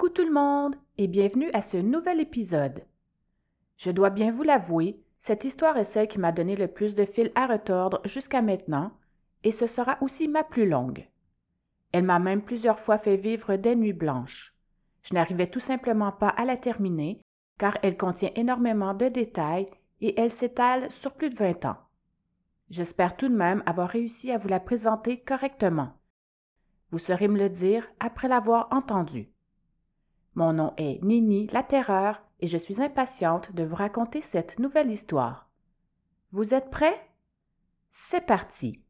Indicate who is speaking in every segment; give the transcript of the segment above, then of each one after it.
Speaker 1: Coucou tout le monde et bienvenue à ce nouvel épisode. Je dois bien vous l'avouer, cette histoire est celle qui m'a donné le plus de fil à retordre jusqu'à maintenant et ce sera aussi ma plus longue. Elle m'a même plusieurs fois fait vivre des nuits blanches. Je n'arrivais tout simplement pas à la terminer car elle contient énormément de détails et elle s'étale sur plus de 20 ans. J'espère tout de même avoir réussi à vous la présenter correctement. Vous saurez me le dire après l'avoir entendue. Mon nom est Nini la Terreur et je suis impatiente de vous raconter cette nouvelle histoire. Vous êtes prêts? C'est parti.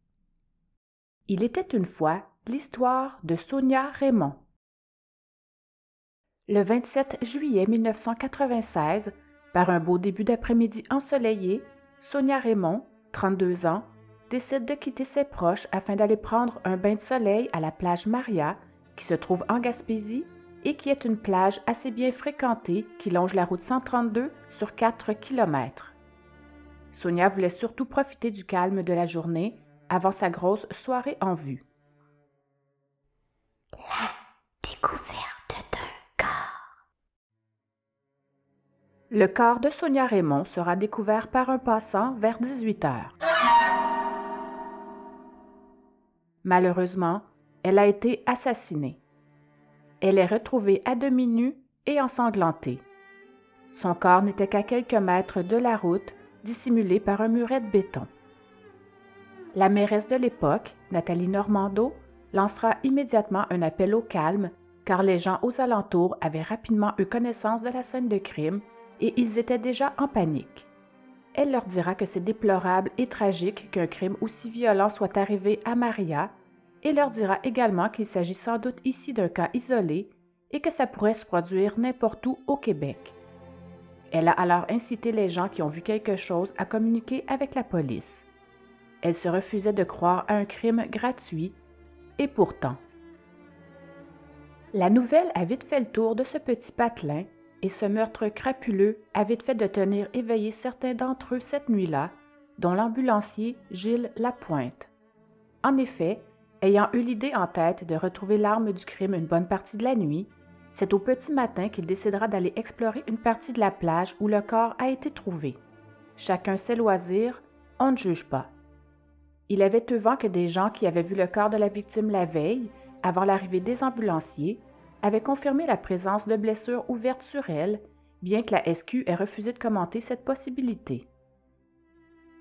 Speaker 1: Il était une fois l'histoire de Sonia Raymond. Le 27 juillet 1996, par un beau début d'après-midi ensoleillé, Sonia Raymond, 32 ans, décide de quitter ses proches afin d'aller prendre un bain de soleil à la plage Maria, qui se trouve en Gaspésie et qui est une plage assez bien fréquentée qui longe la route 132 sur 4 km. Sonia voulait surtout profiter du calme de la journée avant sa grosse soirée en vue.
Speaker 2: La découverte d'un corps.
Speaker 1: Le corps de Sonia Raymond sera découvert par un passant vers 18 heures. Malheureusement, elle a été assassinée. Elle est retrouvée à demi nue et ensanglantée. Son corps n'était qu'à quelques mètres de la route, dissimulé par un muret de béton. La mairesse de l'époque, Nathalie Normando, lancera immédiatement un appel au calme car les gens aux alentours avaient rapidement eu connaissance de la scène de crime et ils étaient déjà en panique. Elle leur dira que c'est déplorable et tragique qu'un crime aussi violent soit arrivé à Maria et leur dira également qu'il s'agit sans doute ici d'un cas isolé et que ça pourrait se produire n'importe où au Québec. Elle a alors incité les gens qui ont vu quelque chose à communiquer avec la police. Elle se refusait de croire à un crime gratuit, et pourtant. La nouvelle a vite fait le tour de ce petit patelin, et ce meurtre crapuleux a vite fait de tenir éveillés certains d'entre eux cette nuit-là, dont l'ambulancier Gilles Lapointe. En effet, Ayant eu l'idée en tête de retrouver l'arme du crime une bonne partie de la nuit, c'est au petit matin qu'il décidera d'aller explorer une partie de la plage où le corps a été trouvé. Chacun ses loisirs, on ne juge pas. Il avait eu vent que des gens qui avaient vu le corps de la victime la veille, avant l'arrivée des ambulanciers, avaient confirmé la présence de blessures ouvertes sur elle, bien que la SQ ait refusé de commenter cette possibilité.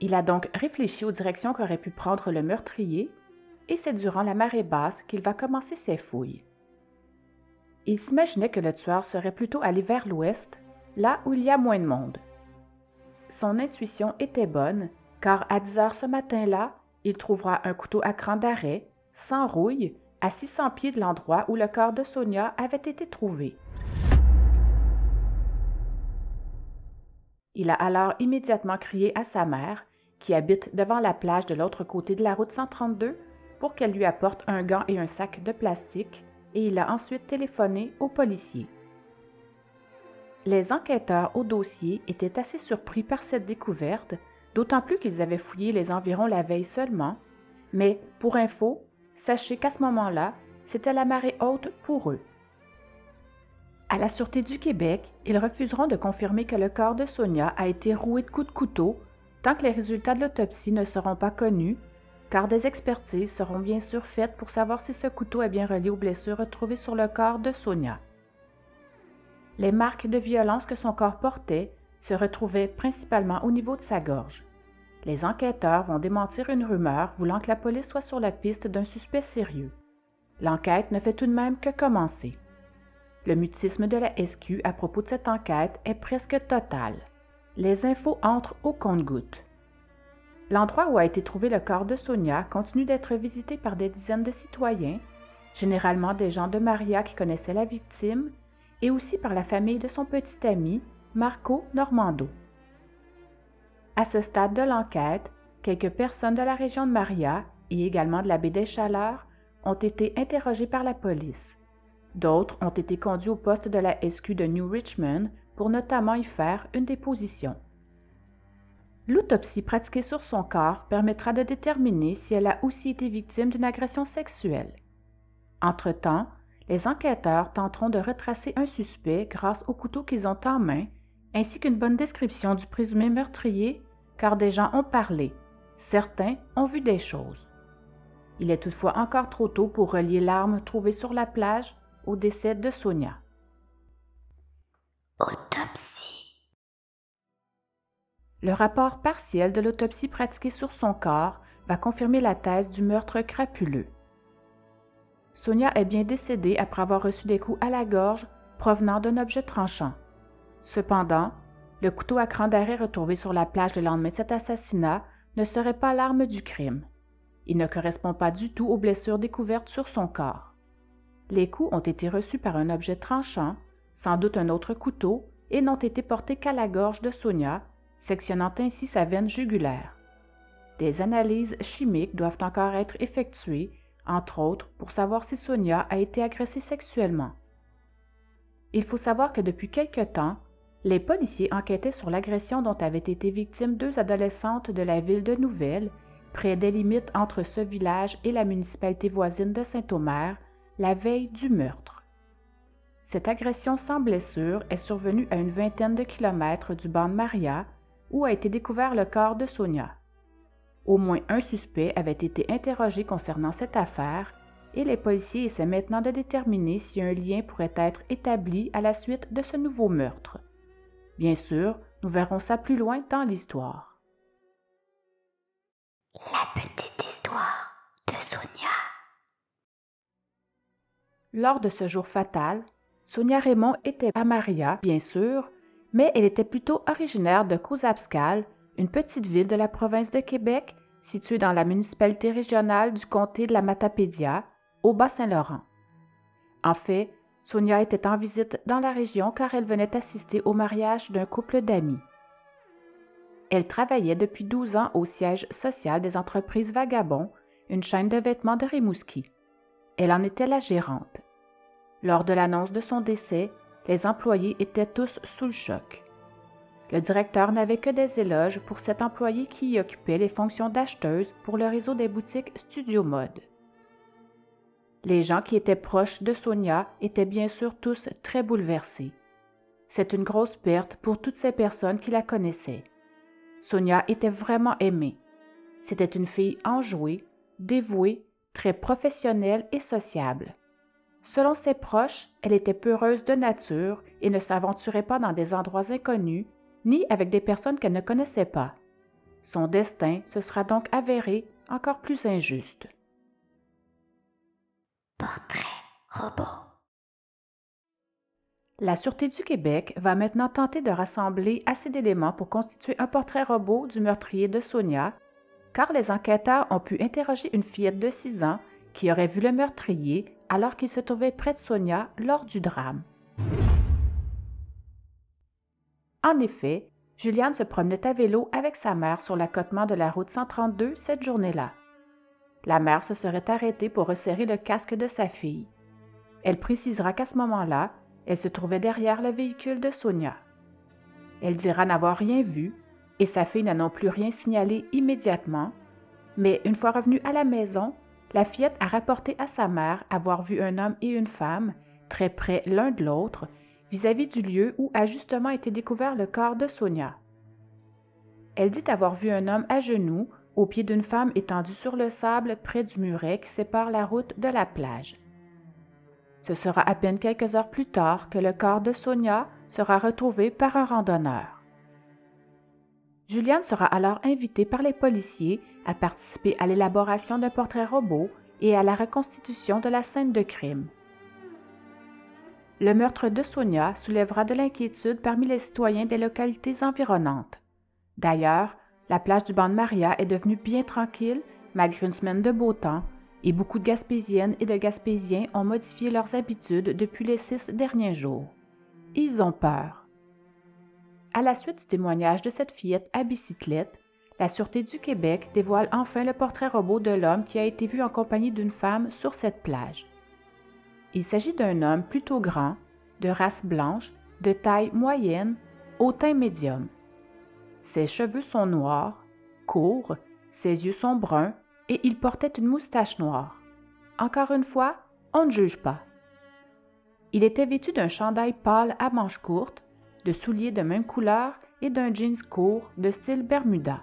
Speaker 1: Il a donc réfléchi aux directions qu'aurait pu prendre le meurtrier et c'est durant la marée basse qu'il va commencer ses fouilles. Il s'imaginait que le tueur serait plutôt allé vers l'ouest, là où il y a moins de monde. Son intuition était bonne, car à 10 heures ce matin-là, il trouvera un couteau à cran d'arrêt, sans rouille, à 600 pieds de l'endroit où le corps de Sonia avait été trouvé. Il a alors immédiatement crié à sa mère, qui habite devant la plage de l'autre côté de la route 132, pour qu'elle lui apporte un gant et un sac de plastique et il a ensuite téléphoné aux policiers. Les enquêteurs au dossier étaient assez surpris par cette découverte, d'autant plus qu'ils avaient fouillé les environs la veille seulement, mais pour info, sachez qu'à ce moment-là, c'était la marée haute pour eux. À la Sûreté du Québec, ils refuseront de confirmer que le corps de Sonia a été roué de coups de couteau tant que les résultats de l'autopsie ne seront pas connus car des expertises seront bien sûr faites pour savoir si ce couteau est bien relié aux blessures retrouvées sur le corps de Sonia. Les marques de violence que son corps portait se retrouvaient principalement au niveau de sa gorge. Les enquêteurs vont démentir une rumeur voulant que la police soit sur la piste d'un suspect sérieux. L'enquête ne fait tout de même que commencer. Le mutisme de la SQ à propos de cette enquête est presque total. Les infos entrent au compte-gouttes. L'endroit où a été trouvé le corps de Sonia continue d'être visité par des dizaines de citoyens, généralement des gens de Maria qui connaissaient la victime, et aussi par la famille de son petit ami, Marco Normando. À ce stade de l'enquête, quelques personnes de la région de Maria et également de la baie des Chaleurs ont été interrogées par la police. D'autres ont été conduits au poste de la SQ de New Richmond pour notamment y faire une déposition. L'autopsie pratiquée sur son corps permettra de déterminer si elle a aussi été victime d'une agression sexuelle. Entre-temps, les enquêteurs tenteront de retracer un suspect grâce au couteau qu'ils ont en main, ainsi qu'une bonne description du présumé meurtrier, car des gens ont parlé. Certains ont vu des choses. Il est toutefois encore trop tôt pour relier l'arme trouvée sur la plage au décès de Sonia.
Speaker 2: Autopsie.
Speaker 1: Le rapport partiel de l'autopsie pratiquée sur son corps va confirmer la thèse du meurtre crapuleux. Sonia est bien décédée après avoir reçu des coups à la gorge provenant d'un objet tranchant. Cependant, le couteau à cran d'arrêt retrouvé sur la plage le lendemain de cet assassinat ne serait pas l'arme du crime. Il ne correspond pas du tout aux blessures découvertes sur son corps. Les coups ont été reçus par un objet tranchant, sans doute un autre couteau, et n'ont été portés qu'à la gorge de Sonia, sectionnant ainsi sa veine jugulaire. Des analyses chimiques doivent encore être effectuées, entre autres pour savoir si Sonia a été agressée sexuellement. Il faut savoir que depuis quelque temps, les policiers enquêtaient sur l'agression dont avaient été victimes deux adolescentes de la ville de Nouvelle, près des limites entre ce village et la municipalité voisine de Saint-Omer, la veille du meurtre. Cette agression sans blessure est survenue à une vingtaine de kilomètres du banc de Maria, où a été découvert le corps de Sonia. Au moins un suspect avait été interrogé concernant cette affaire et les policiers essaient maintenant de déterminer si un lien pourrait être établi à la suite de ce nouveau meurtre. Bien sûr, nous verrons ça plus loin dans l'histoire.
Speaker 2: La petite histoire de Sonia.
Speaker 1: Lors de ce jour fatal, Sonia Raymond était à Maria, bien sûr, mais elle était plutôt originaire de Cousapscal, une petite ville de la province de Québec située dans la municipalité régionale du comté de la Matapédia, au Bas-Saint-Laurent. En fait, Sonia était en visite dans la région car elle venait assister au mariage d'un couple d'amis. Elle travaillait depuis 12 ans au siège social des entreprises Vagabond, une chaîne de vêtements de Rimouski. Elle en était la gérante. Lors de l'annonce de son décès, les employés étaient tous sous le choc. Le directeur n'avait que des éloges pour cet employé qui y occupait les fonctions d'acheteuse pour le réseau des boutiques Studio Mode. Les gens qui étaient proches de Sonia étaient bien sûr tous très bouleversés. C'est une grosse perte pour toutes ces personnes qui la connaissaient. Sonia était vraiment aimée. C'était une fille enjouée, dévouée, très professionnelle et sociable. Selon ses proches, elle était peureuse de nature et ne s'aventurait pas dans des endroits inconnus ni avec des personnes qu'elle ne connaissait pas. Son destin se sera donc avéré encore plus injuste.
Speaker 2: Portrait robot.
Speaker 1: La Sûreté du Québec va maintenant tenter de rassembler assez d'éléments pour constituer un portrait robot du meurtrier de Sonia, car les enquêteurs ont pu interroger une fillette de 6 ans qui aurait vu le meurtrier alors qu'il se trouvait près de Sonia lors du drame. En effet, Juliane se promenait à vélo avec sa mère sur l'accotement de la route 132 cette journée-là. La mère se serait arrêtée pour resserrer le casque de sa fille. Elle précisera qu'à ce moment-là, elle se trouvait derrière le véhicule de Sonia. Elle dira n'avoir rien vu et sa fille n'a non plus rien signalé immédiatement, mais une fois revenue à la maison, la fillette a rapporté à sa mère avoir vu un homme et une femme, très près l'un de l'autre, vis-à-vis du lieu où a justement été découvert le corps de Sonia. Elle dit avoir vu un homme à genoux, au pied d'une femme étendue sur le sable près du muret qui sépare la route de la plage. Ce sera à peine quelques heures plus tard que le corps de Sonia sera retrouvé par un randonneur. Juliane sera alors invitée par les policiers à participer à l'élaboration d'un portrait robot et à la reconstitution de la scène de crime. Le meurtre de Sonia soulèvera de l'inquiétude parmi les citoyens des localités environnantes. D'ailleurs, la plage du banc de Maria est devenue bien tranquille malgré une semaine de beau temps et beaucoup de Gaspésiennes et de Gaspésiens ont modifié leurs habitudes depuis les six derniers jours. Ils ont peur. À la suite du témoignage de cette fillette à bicyclette, la Sûreté du Québec dévoile enfin le portrait robot de l'homme qui a été vu en compagnie d'une femme sur cette plage. Il s'agit d'un homme plutôt grand, de race blanche, de taille moyenne, au teint médium. Ses cheveux sont noirs, courts, ses yeux sont bruns et il portait une moustache noire. Encore une fois, on ne juge pas. Il était vêtu d'un chandail pâle à manches courtes, de souliers de même couleur et d'un jeans court de style Bermuda.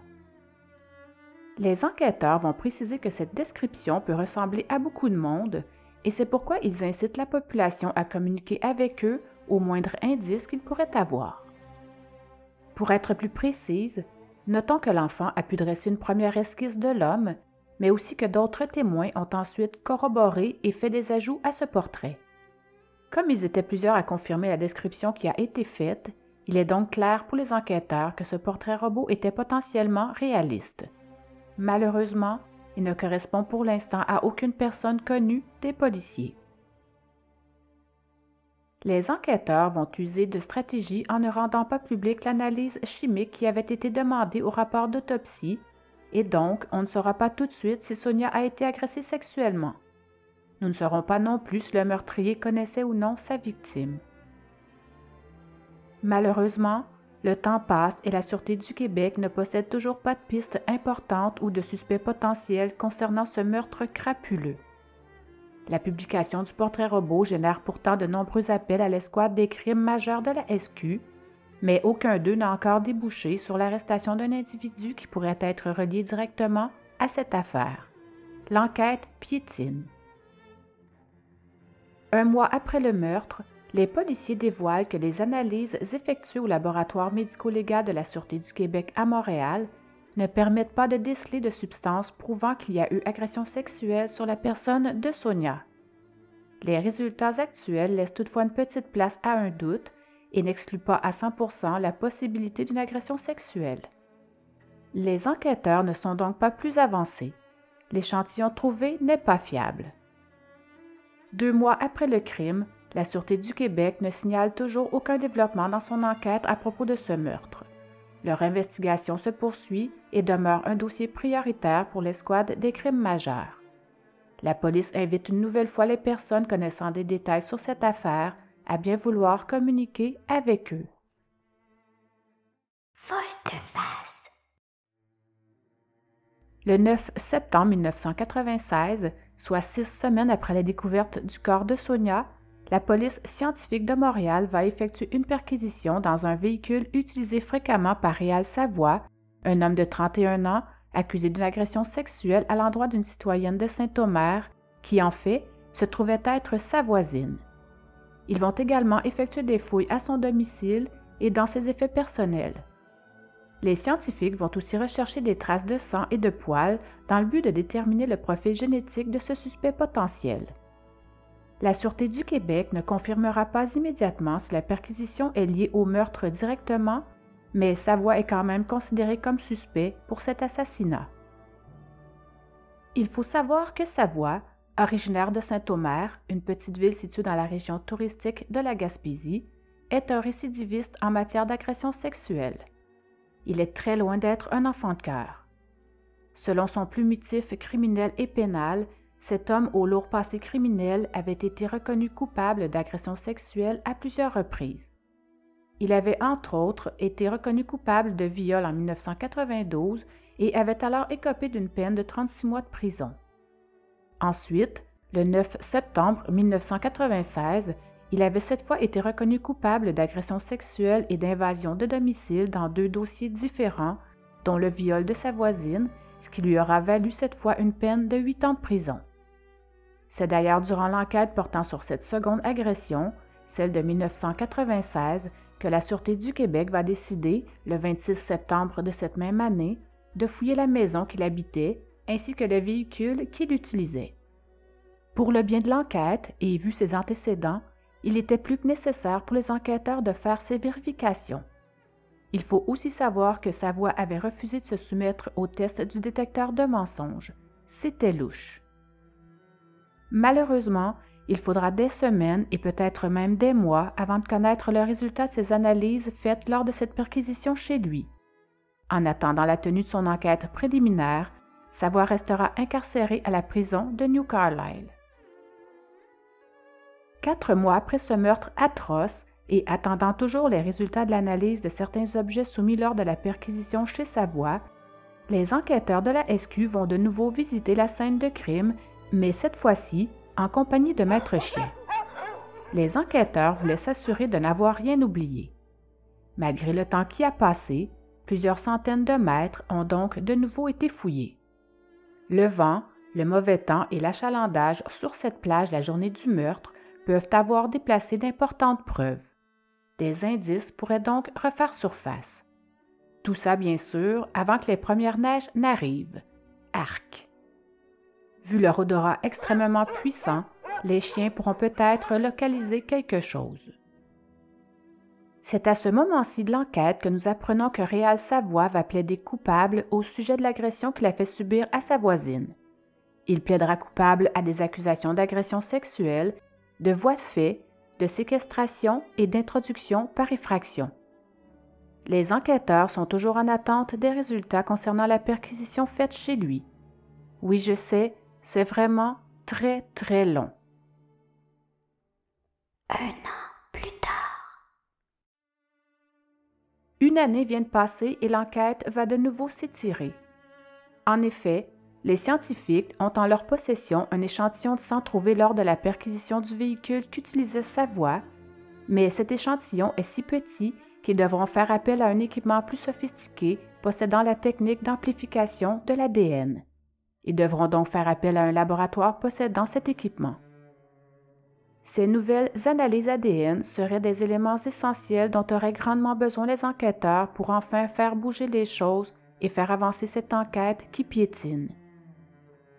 Speaker 1: Les enquêteurs vont préciser que cette description peut ressembler à beaucoup de monde et c'est pourquoi ils incitent la population à communiquer avec eux au moindre indice qu'ils pourraient avoir. Pour être plus précise, notons que l'enfant a pu dresser une première esquisse de l'homme, mais aussi que d'autres témoins ont ensuite corroboré et fait des ajouts à ce portrait. Comme ils étaient plusieurs à confirmer la description qui a été faite, il est donc clair pour les enquêteurs que ce portrait robot était potentiellement réaliste. Malheureusement, il ne correspond pour l'instant à aucune personne connue des policiers. Les enquêteurs vont user de stratégies en ne rendant pas publique l'analyse chimique qui avait été demandée au rapport d'autopsie, et donc on ne saura pas tout de suite si Sonia a été agressée sexuellement. Nous ne saurons pas non plus si le meurtrier connaissait ou non sa victime. Malheureusement, le temps passe et la Sûreté du Québec ne possède toujours pas de pistes importantes ou de suspects potentiels concernant ce meurtre crapuleux. La publication du portrait robot génère pourtant de nombreux appels à l'escouade des crimes majeurs de la SQ, mais aucun d'eux n'a encore débouché sur l'arrestation d'un individu qui pourrait être relié directement à cette affaire. L'enquête piétine. Un mois après le meurtre, les policiers dévoilent que les analyses effectuées au laboratoire médico-légal de la Sûreté du Québec à Montréal ne permettent pas de déceler de substances prouvant qu'il y a eu agression sexuelle sur la personne de Sonia. Les résultats actuels laissent toutefois une petite place à un doute et n'excluent pas à 100% la possibilité d'une agression sexuelle. Les enquêteurs ne sont donc pas plus avancés. L'échantillon trouvé n'est pas fiable. Deux mois après le crime, la Sûreté du Québec ne signale toujours aucun développement dans son enquête à propos de ce meurtre. Leur investigation se poursuit et demeure un dossier prioritaire pour l'escouade des crimes majeurs. La police invite une nouvelle fois les personnes connaissant des détails sur cette affaire à bien vouloir communiquer avec eux. Le 9 septembre 1996, soit six semaines après la découverte du corps de Sonia, la police scientifique de Montréal va effectuer une perquisition dans un véhicule utilisé fréquemment par Réal Savoie, un homme de 31 ans accusé d'une agression sexuelle à l'endroit d'une citoyenne de Saint-Omer, qui en fait se trouvait être sa voisine. Ils vont également effectuer des fouilles à son domicile et dans ses effets personnels. Les scientifiques vont aussi rechercher des traces de sang et de poils dans le but de déterminer le profil génétique de ce suspect potentiel. La Sûreté du Québec ne confirmera pas immédiatement si la perquisition est liée au meurtre directement, mais Savoie est quand même considéré comme suspect pour cet assassinat. Il faut savoir que Savoie, originaire de Saint-Omer, une petite ville située dans la région touristique de la Gaspésie, est un récidiviste en matière d'agression sexuelle. Il est très loin d'être un enfant de cœur. Selon son plumitif criminel et pénal, cet homme au lourd passé criminel avait été reconnu coupable d'agression sexuelle à plusieurs reprises. Il avait entre autres été reconnu coupable de viol en 1992 et avait alors écopé d'une peine de 36 mois de prison. Ensuite, le 9 septembre 1996, il avait cette fois été reconnu coupable d'agression sexuelle et d'invasion de domicile dans deux dossiers différents, dont le viol de sa voisine, ce qui lui aura valu cette fois une peine de huit ans de prison. C'est d'ailleurs durant l'enquête portant sur cette seconde agression, celle de 1996, que la Sûreté du Québec va décider, le 26 septembre de cette même année, de fouiller la maison qu'il habitait ainsi que le véhicule qu'il utilisait. Pour le bien de l'enquête et vu ses antécédents, il était plus que nécessaire pour les enquêteurs de faire ces vérifications. Il faut aussi savoir que sa voix avait refusé de se soumettre au test du détecteur de mensonges. C'était louche. Malheureusement, il faudra des semaines et peut-être même des mois avant de connaître le résultat de ses analyses faites lors de cette perquisition chez lui. En attendant la tenue de son enquête préliminaire, sa voix restera incarcérée à la prison de New Carlisle. Quatre mois après ce meurtre atroce, et attendant toujours les résultats de l'analyse de certains objets soumis lors de la perquisition chez Savoie, les enquêteurs de la SQ vont de nouveau visiter la scène de crime mais cette fois-ci en compagnie de Maître Chien. Les enquêteurs voulaient s'assurer de n'avoir rien oublié. Malgré le temps qui a passé, plusieurs centaines de mètres ont donc de nouveau été fouillés. Le vent, le mauvais temps et l'achalandage sur cette plage la journée du meurtre peuvent avoir déplacé d'importantes preuves. Des indices pourraient donc refaire surface. Tout ça, bien sûr, avant que les premières neiges n'arrivent. Arc. Vu leur odorat extrêmement puissant, les chiens pourront peut-être localiser quelque chose. C'est à ce moment-ci de l'enquête que nous apprenons que Réal Savoie va plaider coupable au sujet de l'agression qu'il a fait subir à sa voisine. Il plaidera coupable à des accusations d'agression sexuelle, de voie de fait, de séquestration et d'introduction par effraction. Les enquêteurs sont toujours en attente des résultats concernant la perquisition faite chez lui. Oui, je sais, c'est vraiment très, très long.
Speaker 2: Un an plus tard.
Speaker 1: Une année vient de passer et l'enquête va de nouveau s'étirer. En effet, les scientifiques ont en leur possession un échantillon de sang trouvé lors de la perquisition du véhicule qu'utilisait Savoie, mais cet échantillon est si petit qu'ils devront faire appel à un équipement plus sophistiqué possédant la technique d'amplification de l'ADN. Ils devront donc faire appel à un laboratoire possédant cet équipement. Ces nouvelles analyses ADN seraient des éléments essentiels dont auraient grandement besoin les enquêteurs pour enfin faire bouger les choses et faire avancer cette enquête qui piétine.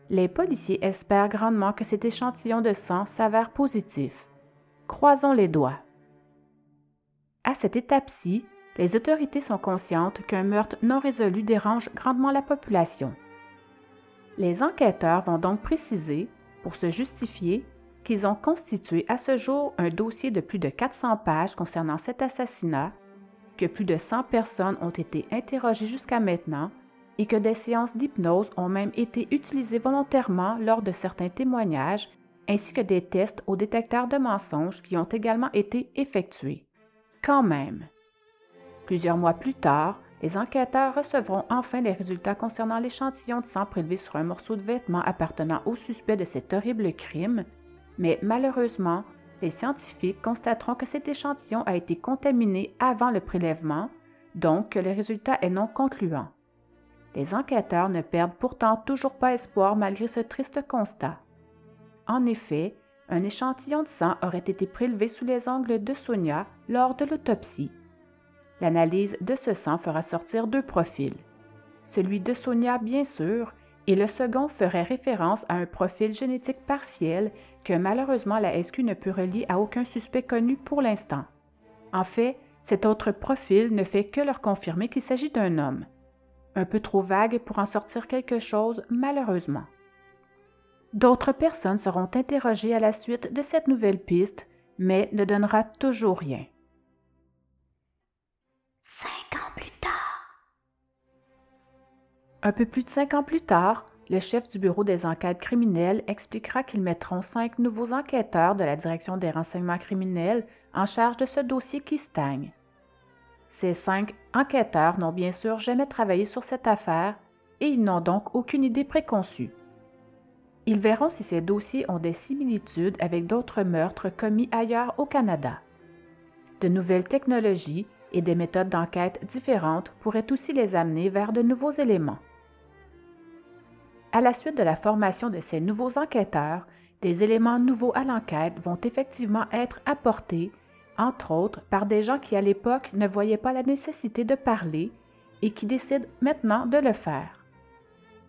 Speaker 1: Les policiers espèrent grandement que cet échantillon de sang s'avère positif. Croisons les doigts. À cette étape-ci, les autorités sont conscientes qu'un meurtre non résolu dérange grandement la population. Les enquêteurs vont donc préciser, pour se justifier, qu'ils ont constitué à ce jour un dossier de plus de 400 pages concernant cet assassinat, que plus de 100 personnes ont été interrogées jusqu'à maintenant et que des séances d'hypnose ont même été utilisées volontairement lors de certains témoignages, ainsi que des tests au détecteur de mensonges qui ont également été effectués. Quand même. Plusieurs mois plus tard, les enquêteurs recevront enfin les résultats concernant l'échantillon de sang prélevé sur un morceau de vêtement appartenant au suspect de cet horrible crime, mais malheureusement, les scientifiques constateront que cet échantillon a été contaminé avant le prélèvement, donc que le résultat est non concluant. Les enquêteurs ne perdent pourtant toujours pas espoir malgré ce triste constat. En effet, un échantillon de sang aurait été prélevé sous les ongles de Sonia lors de l'autopsie. L'analyse de ce sang fera sortir deux profils. Celui de Sonia, bien sûr, et le second ferait référence à un profil génétique partiel que malheureusement la SQ ne peut relier à aucun suspect connu pour l'instant. En fait, cet autre profil ne fait que leur confirmer qu'il s'agit d'un homme un peu trop vague pour en sortir quelque chose, malheureusement. D'autres personnes seront interrogées à la suite de cette nouvelle piste, mais ne donnera toujours rien. Un peu plus de cinq ans plus tard, le chef du bureau des enquêtes criminelles expliquera qu'ils mettront cinq nouveaux enquêteurs de la direction des renseignements criminels en charge de ce dossier qui stagne. Ces cinq enquêteurs n'ont bien sûr jamais travaillé sur cette affaire et ils n'ont donc aucune idée préconçue. Ils verront si ces dossiers ont des similitudes avec d'autres meurtres commis ailleurs au Canada. De nouvelles technologies et des méthodes d'enquête différentes pourraient aussi les amener vers de nouveaux éléments. À la suite de la formation de ces nouveaux enquêteurs, des éléments nouveaux à l'enquête vont effectivement être apportés entre autres par des gens qui à l'époque ne voyaient pas la nécessité de parler et qui décident maintenant de le faire.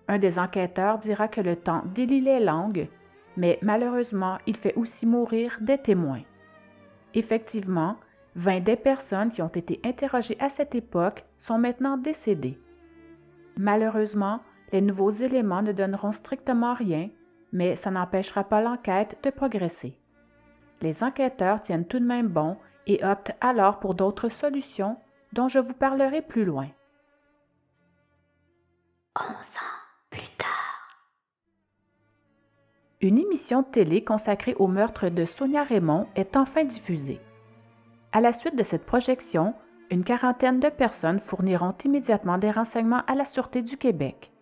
Speaker 1: Un des enquêteurs dira que le temps délie les langues, mais malheureusement, il fait aussi mourir des témoins. Effectivement, 20 des personnes qui ont été interrogées à cette époque sont maintenant décédées. Malheureusement, les nouveaux éléments ne donneront strictement rien, mais ça n'empêchera pas l'enquête de progresser les enquêteurs tiennent tout de même bon et optent alors pour d'autres solutions dont je vous parlerai plus loin.
Speaker 2: Onze ans plus tard.
Speaker 1: Une émission de télé consacrée au meurtre de Sonia Raymond est enfin diffusée. À la suite de cette projection, une quarantaine de personnes fourniront immédiatement des renseignements à la Sûreté du Québec.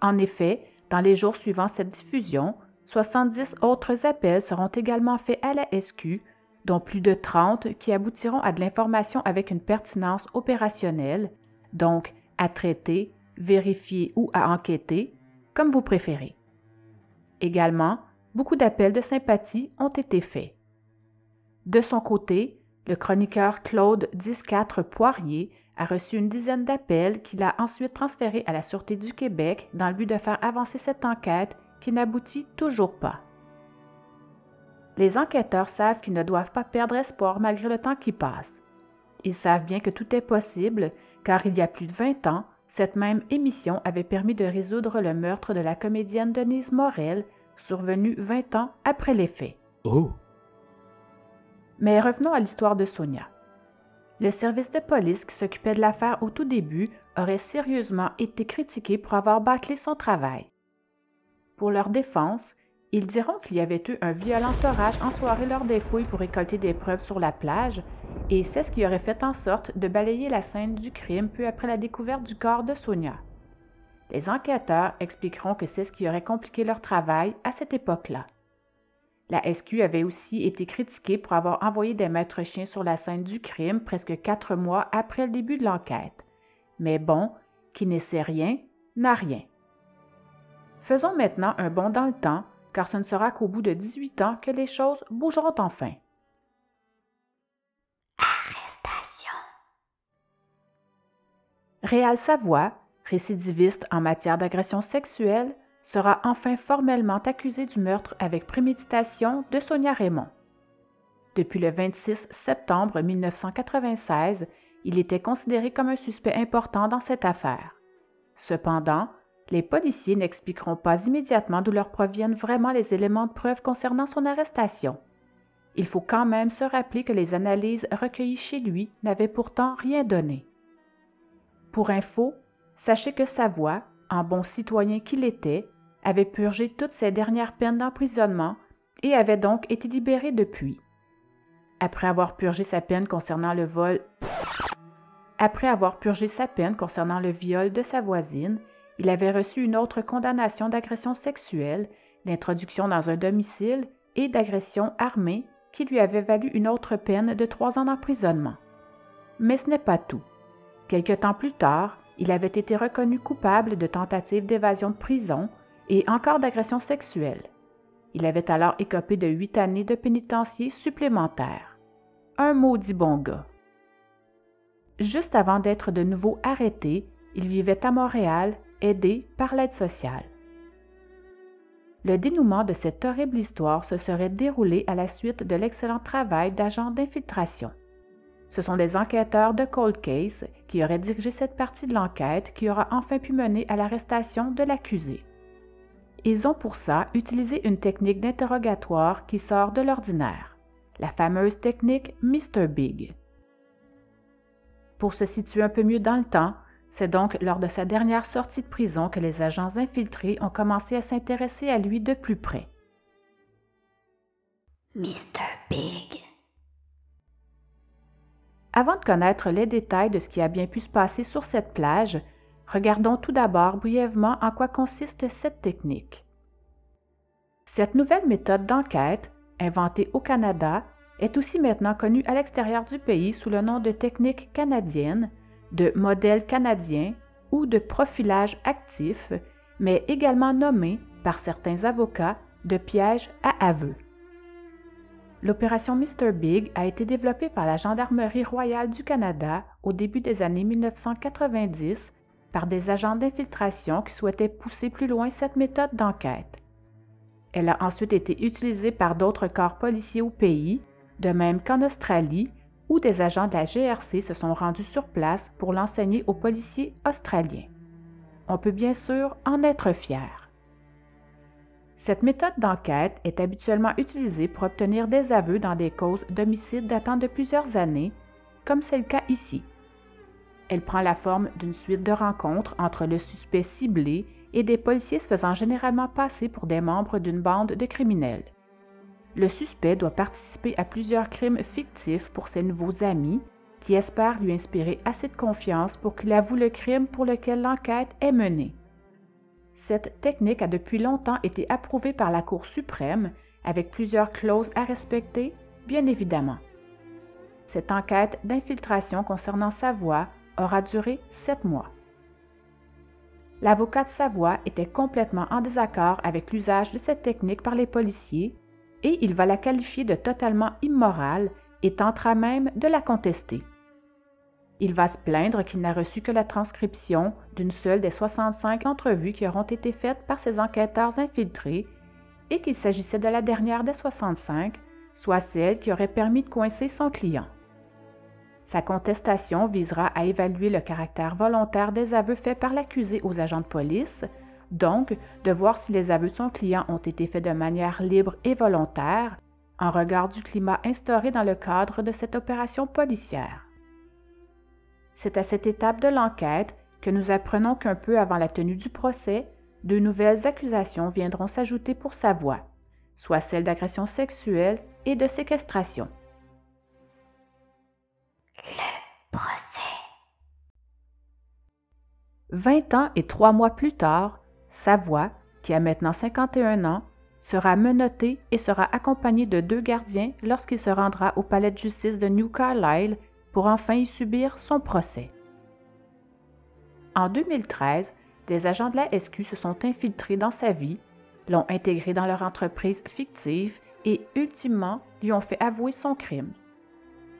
Speaker 1: En effet, dans les jours suivant cette diffusion, 70 autres appels seront également faits à la SQ, dont plus de 30 qui aboutiront à de l'information avec une pertinence opérationnelle, donc à traiter, vérifier ou à enquêter, comme vous préférez. Également, beaucoup d'appels de sympathie ont été faits. De son côté, le chroniqueur Claude 104 Poirier a reçu une dizaine d'appels qu'il a ensuite transférés à la Sûreté du Québec dans le but de faire avancer cette enquête qui n'aboutit toujours pas. Les enquêteurs savent qu'ils ne doivent pas perdre espoir malgré le temps qui passe. Ils savent bien que tout est possible, car il y a plus de 20 ans, cette même émission avait permis de résoudre le meurtre de la comédienne Denise Morel, survenu 20 ans après les faits.
Speaker 3: Oh!
Speaker 1: Mais revenons à l'histoire de Sonia. Le service de police qui s'occupait de l'affaire au tout début aurait sérieusement été critiqué pour avoir bâclé son travail. Pour leur défense, ils diront qu'il y avait eu un violent orage en soirée lors des fouilles pour récolter des preuves sur la plage, et c'est ce qui aurait fait en sorte de balayer la scène du crime peu après la découverte du corps de Sonia. Les enquêteurs expliqueront que c'est ce qui aurait compliqué leur travail à cette époque-là. La SQ avait aussi été critiquée pour avoir envoyé des maîtres chiens sur la scène du crime presque quatre mois après le début de l'enquête. Mais bon, qui ne sait rien, n'a rien. Faisons maintenant un bond dans le temps, car ce ne sera qu'au bout de 18 ans que les choses bougeront enfin.
Speaker 2: Arrestation.
Speaker 1: Réal Savoie, récidiviste en matière d'agression sexuelle, sera enfin formellement accusé du meurtre avec préméditation de Sonia Raymond. Depuis le 26 septembre 1996, il était considéré comme un suspect important dans cette affaire. Cependant, les policiers n'expliqueront pas immédiatement d'où leur proviennent vraiment les éléments de preuve concernant son arrestation. Il faut quand même se rappeler que les analyses recueillies chez lui n'avaient pourtant rien donné. Pour info, sachez que Savoie, en bon citoyen qu'il était, avait purgé toutes ses dernières peines d'emprisonnement et avait donc été libéré depuis. Après avoir purgé sa peine concernant le vol après avoir purgé sa peine concernant le viol de sa voisine, il avait reçu une autre condamnation d'agression sexuelle, d'introduction dans un domicile et d'agression armée qui lui avait valu une autre peine de trois ans d'emprisonnement. Mais ce n'est pas tout. Quelque temps plus tard, il avait été reconnu coupable de tentative d'évasion de prison et encore d'agression sexuelle. Il avait alors écopé de huit années de pénitencier supplémentaires. Un maudit bon gars. Juste avant d'être de nouveau arrêté, il vivait à Montréal, aidé par l'aide sociale. Le dénouement de cette horrible histoire se serait déroulé à la suite de l'excellent travail d'agents d'infiltration. Ce sont des enquêteurs de Cold Case qui auraient dirigé cette partie de l'enquête qui aura enfin pu mener à l'arrestation de l'accusé. Ils ont pour ça utilisé une technique d'interrogatoire qui sort de l'ordinaire, la fameuse technique Mr. Big. Pour se situer un peu mieux dans le temps, c'est donc lors de sa dernière sortie de prison que les agents infiltrés ont commencé à s'intéresser à lui de plus près.
Speaker 2: Mr. Big.
Speaker 1: Avant de connaître les détails de ce qui a bien pu se passer sur cette plage, regardons tout d'abord brièvement en quoi consiste cette technique. Cette nouvelle méthode d'enquête, inventée au Canada, est aussi maintenant connue à l'extérieur du pays sous le nom de technique canadienne, de modèle canadien ou de profilage actif, mais également nommée par certains avocats de piège à aveu. L'opération Mr. Big a été développée par la Gendarmerie royale du Canada au début des années 1990 par des agents d'infiltration qui souhaitaient pousser plus loin cette méthode d'enquête. Elle a ensuite été utilisée par d'autres corps policiers au pays, de même qu'en Australie, où des agents de la GRC se sont rendus sur place pour l'enseigner aux policiers australiens. On peut bien sûr en être fier. Cette méthode d'enquête est habituellement utilisée pour obtenir des aveux dans des causes d'homicide datant de plusieurs années, comme c'est le cas ici. Elle prend la forme d'une suite de rencontres entre le suspect ciblé et des policiers se faisant généralement passer pour des membres d'une bande de criminels. Le suspect doit participer à plusieurs crimes fictifs pour ses nouveaux amis, qui espèrent lui inspirer assez de confiance pour qu'il avoue le crime pour lequel l'enquête est menée. Cette technique a depuis longtemps été approuvée par la Cour suprême avec plusieurs clauses à respecter, bien évidemment. Cette enquête d'infiltration concernant Savoie aura duré sept mois. L'avocat de Savoie était complètement en désaccord avec l'usage de cette technique par les policiers et il va la qualifier de totalement immorale et tentera même de la contester. Il va se plaindre qu'il n'a reçu que la transcription d'une seule des 65 entrevues qui auront été faites par ses enquêteurs infiltrés et qu'il s'agissait de la dernière des 65, soit celle qui aurait permis de coincer son client. Sa contestation visera à évaluer le caractère volontaire des aveux faits par l'accusé aux agents de police, donc de voir si les aveux de son client ont été faits de manière libre et volontaire, en regard du climat instauré dans le cadre de cette opération policière. C'est à cette étape de l'enquête que nous apprenons qu'un peu avant la tenue du procès, de nouvelles accusations viendront s'ajouter pour sa voix, soit celle d'agression sexuelle et de séquestration.
Speaker 2: Le procès.
Speaker 1: Vingt ans et trois mois plus tard, Savoie, qui a maintenant 51 ans, sera menotté et sera accompagné de deux gardiens lorsqu'il se rendra au palais de justice de New Carlisle pour enfin y subir son procès. En 2013, des agents de la SQ se sont infiltrés dans sa vie, l'ont intégré dans leur entreprise fictive et, ultimement, lui ont fait avouer son crime.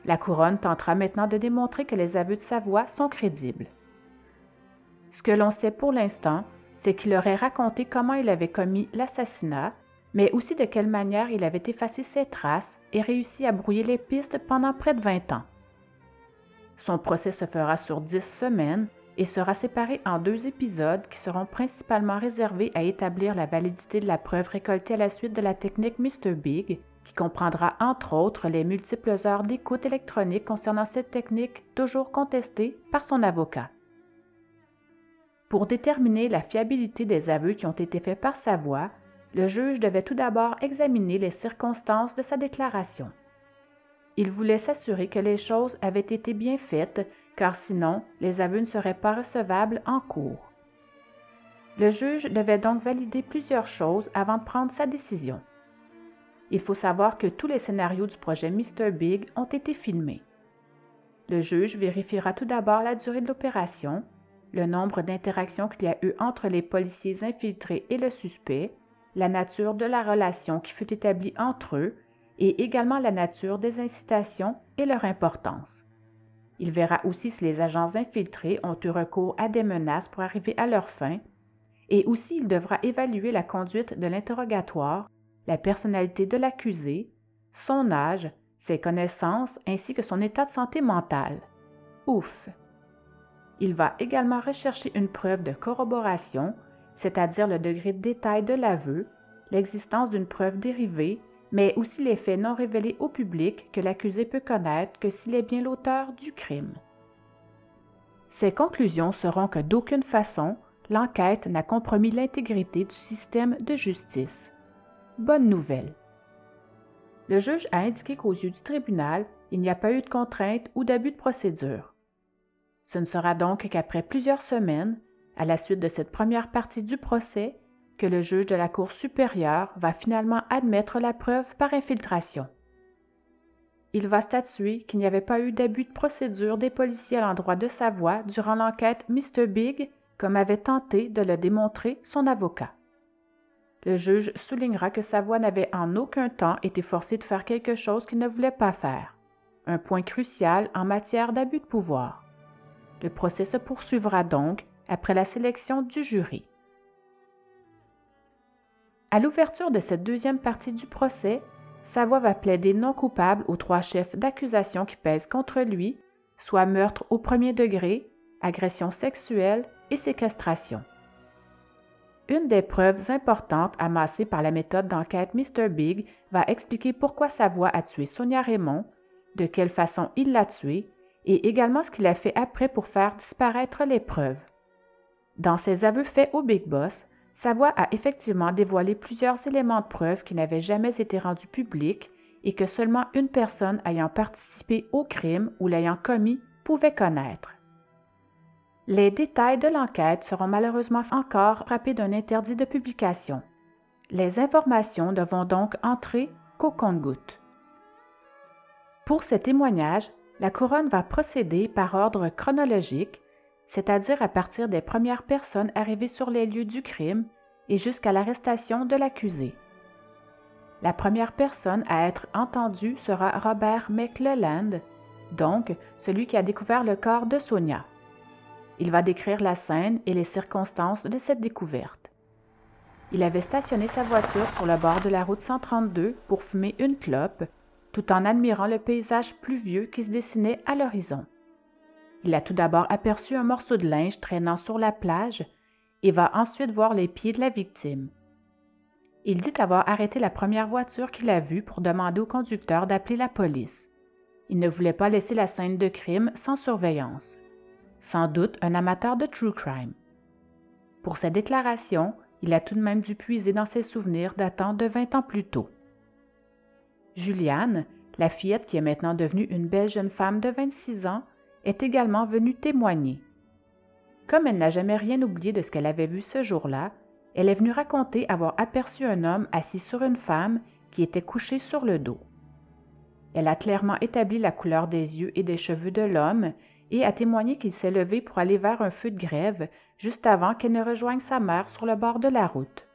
Speaker 1: La couronne tentera maintenant de démontrer que les aveux de sa voix sont crédibles. Ce que l'on sait pour l'instant, c'est qu'il aurait raconté comment il avait commis l'assassinat, mais aussi de quelle manière il avait effacé ses traces et réussi à brouiller les pistes pendant près de 20 ans. Son procès se fera sur 10 semaines et sera séparé en deux épisodes qui seront principalement réservés à établir la validité de la preuve récoltée à la suite de la technique Mr. Big, qui comprendra entre autres les multiples heures d'écoute électronique concernant cette technique toujours contestée par son avocat. Pour déterminer la fiabilité des aveux qui ont été faits par sa voix, le juge devait tout d'abord examiner les circonstances de sa déclaration. Il voulait s'assurer que les choses avaient été bien faites, car sinon les aveux ne seraient pas recevables en cours. Le juge devait donc valider plusieurs choses avant de prendre sa décision. Il faut savoir que tous les scénarios du projet Mr. Big ont été filmés. Le juge vérifiera tout d'abord la durée de l'opération, le nombre d'interactions qu'il y a eu entre les policiers infiltrés et le suspect, la nature de la relation qui fut établie entre eux et également la nature des incitations et leur importance. Il verra aussi si les agents infiltrés ont eu recours à des menaces pour arriver à leur fin, et aussi il devra évaluer la conduite de l'interrogatoire, la personnalité de l'accusé, son âge, ses connaissances ainsi que son état de santé mentale. Ouf! Il va également rechercher une preuve de corroboration, c'est-à-dire le degré de détail de l'aveu, l'existence d'une preuve dérivée, mais aussi les faits non révélés au public que l'accusé peut connaître que s'il est bien l'auteur du crime. Ses conclusions seront que d'aucune façon, l'enquête n'a compromis l'intégrité du système de justice. Bonne nouvelle. Le juge a indiqué qu'aux yeux du tribunal, il n'y a pas eu de contrainte ou d'abus de procédure. Ce ne sera donc qu'après plusieurs semaines, à la suite de cette première partie du procès, que le juge de la Cour supérieure va finalement admettre la preuve par infiltration. Il va statuer qu'il n'y avait pas eu d'abus de procédure des policiers à l'endroit de sa voix durant l'enquête Mr. Big, comme avait tenté de le démontrer son avocat. Le juge soulignera que sa voix n'avait en aucun temps été forcée de faire quelque chose qu'il ne voulait pas faire, un point crucial en matière d'abus de pouvoir. Le procès se poursuivra donc après la sélection du jury. À l'ouverture de cette deuxième partie du procès, Savoie va plaider non coupable aux trois chefs d'accusation qui pèsent contre lui, soit meurtre au premier degré, agression sexuelle et séquestration. Une des preuves importantes amassées par la méthode d'enquête Mr. Big va expliquer pourquoi Savoie a tué Sonia Raymond, de quelle façon il l'a tuée et également ce qu'il a fait après pour faire disparaître les preuves. Dans ses aveux faits au Big Boss, Savoie a effectivement dévoilé plusieurs éléments de preuve qui n'avaient jamais été rendus publics et que seulement une personne ayant participé au crime ou l'ayant commis pouvait connaître. Les détails de l'enquête seront malheureusement encore frappés d'un interdit de publication. Les informations ne vont donc entrer qu'au compte-gouttes. Pour ces témoignages, la couronne va procéder par ordre chronologique, c'est-à-dire à partir des premières personnes arrivées sur les lieux du crime et jusqu'à l'arrestation de l'accusé. La première personne à être entendue sera Robert McLelland, donc celui qui a découvert le corps de Sonia. Il va décrire la scène et les circonstances de cette découverte. Il avait stationné sa voiture sur le bord de la route 132 pour fumer une clope, tout en admirant le paysage pluvieux qui se dessinait à l'horizon. Il a tout d'abord aperçu un morceau de linge traînant sur la plage et va ensuite voir les pieds de la victime. Il dit avoir arrêté la première voiture qu'il a vue pour demander au conducteur d'appeler la police. Il ne voulait pas laisser la scène de crime sans surveillance. Sans doute un amateur de true crime. Pour sa déclaration, il a tout de même dû puiser dans ses souvenirs datant de 20 ans plus tôt. Juliane, la fillette qui est maintenant devenue une belle jeune femme de 26 ans, est également venue témoigner. Comme elle n'a jamais rien oublié de ce qu'elle avait vu ce jour-là, elle est venue raconter avoir aperçu un homme assis sur une femme qui était couchée sur le dos. Elle a clairement établi la couleur des yeux et des cheveux de l'homme et a témoigné qu'il s'est levé pour aller vers un feu de grève juste avant qu'elle ne rejoigne sa mère sur le bord de la route.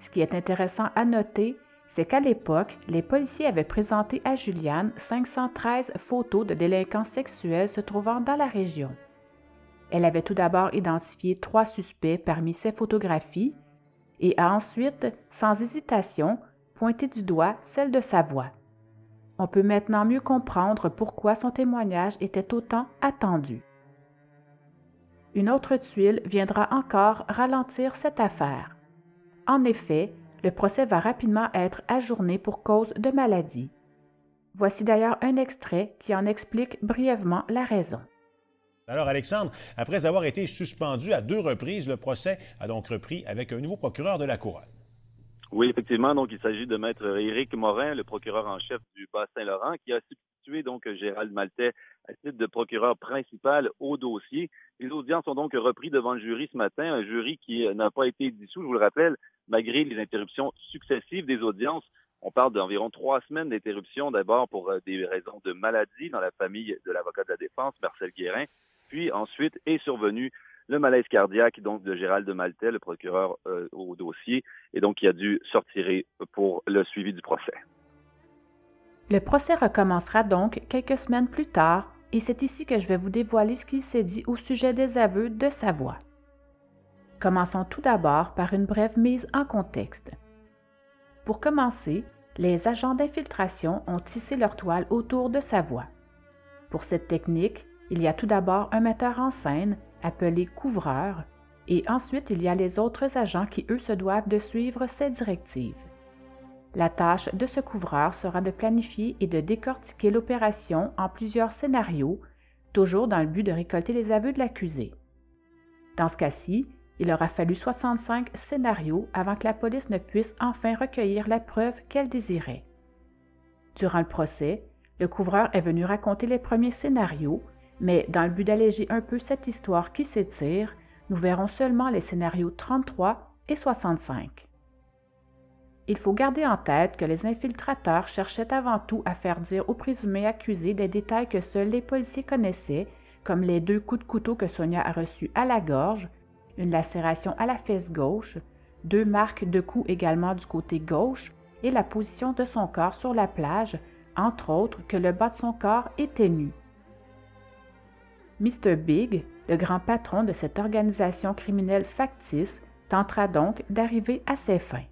Speaker 1: Ce qui est intéressant à noter, c'est qu'à l'époque, les policiers avaient présenté à Juliane 513 photos de délinquants sexuels se trouvant dans la région. Elle avait tout d'abord identifié trois suspects parmi ces photographies et a ensuite, sans hésitation, pointé du doigt celle de sa voix. On peut maintenant mieux comprendre pourquoi son témoignage était autant attendu. Une autre tuile viendra encore ralentir cette affaire. En effet, le procès va rapidement être ajourné pour cause de maladie. Voici d'ailleurs un extrait qui en explique brièvement la raison.
Speaker 3: Alors, Alexandre, après avoir été suspendu à deux reprises, le procès a donc repris avec un nouveau procureur de la Couronne.
Speaker 4: Oui, effectivement. Donc, il s'agit de maître Éric Morin, le procureur en chef du Bas-Saint-Laurent, qui a substitué donc Gérald Maltais à titre de procureur principal au dossier. Les audiences ont donc repris devant le jury ce matin, un jury qui n'a pas été dissous, je vous le rappelle, malgré les interruptions successives des audiences. On parle d'environ trois semaines d'interruption, d'abord pour euh, des raisons de maladie dans la famille de l'avocat de la défense, Marcel Guérin, puis ensuite est survenu le malaise cardiaque donc de Gérald de Maltais, le procureur euh, au dossier, et donc il a dû sortir pour le suivi du procès.
Speaker 1: Le procès recommencera donc quelques semaines plus tard, et c'est ici que je vais vous dévoiler ce qu'il s'est dit au sujet des aveux de sa voix. Commençons tout d'abord par une brève mise en contexte. Pour commencer, les agents d'infiltration ont tissé leur toile autour de sa voix. Pour cette technique, il y a tout d'abord un metteur en scène appelé couvreur, et ensuite il y a les autres agents qui, eux, se doivent de suivre ces directives. La tâche de ce couvreur sera de planifier et de décortiquer l'opération en plusieurs scénarios, toujours dans le but de récolter les aveux de l'accusé. Dans ce cas-ci, il aura fallu 65 scénarios avant que la police ne puisse enfin recueillir la preuve qu'elle désirait. Durant le procès, le couvreur est venu raconter les premiers scénarios mais dans le but d'alléger un peu cette histoire qui s'étire, nous verrons seulement les scénarios 33 et 65. Il faut garder en tête que les infiltrateurs cherchaient avant tout à faire dire aux présumés accusés des détails que seuls les policiers connaissaient, comme les deux coups de couteau que Sonia a reçus à la gorge, une lacération à la fesse gauche, deux marques de coups également du côté gauche et la position de son corps sur la plage, entre autres que le bas de son corps était nu. Mr. Big, le grand patron de cette organisation criminelle factice, tentera donc d'arriver à ses fins.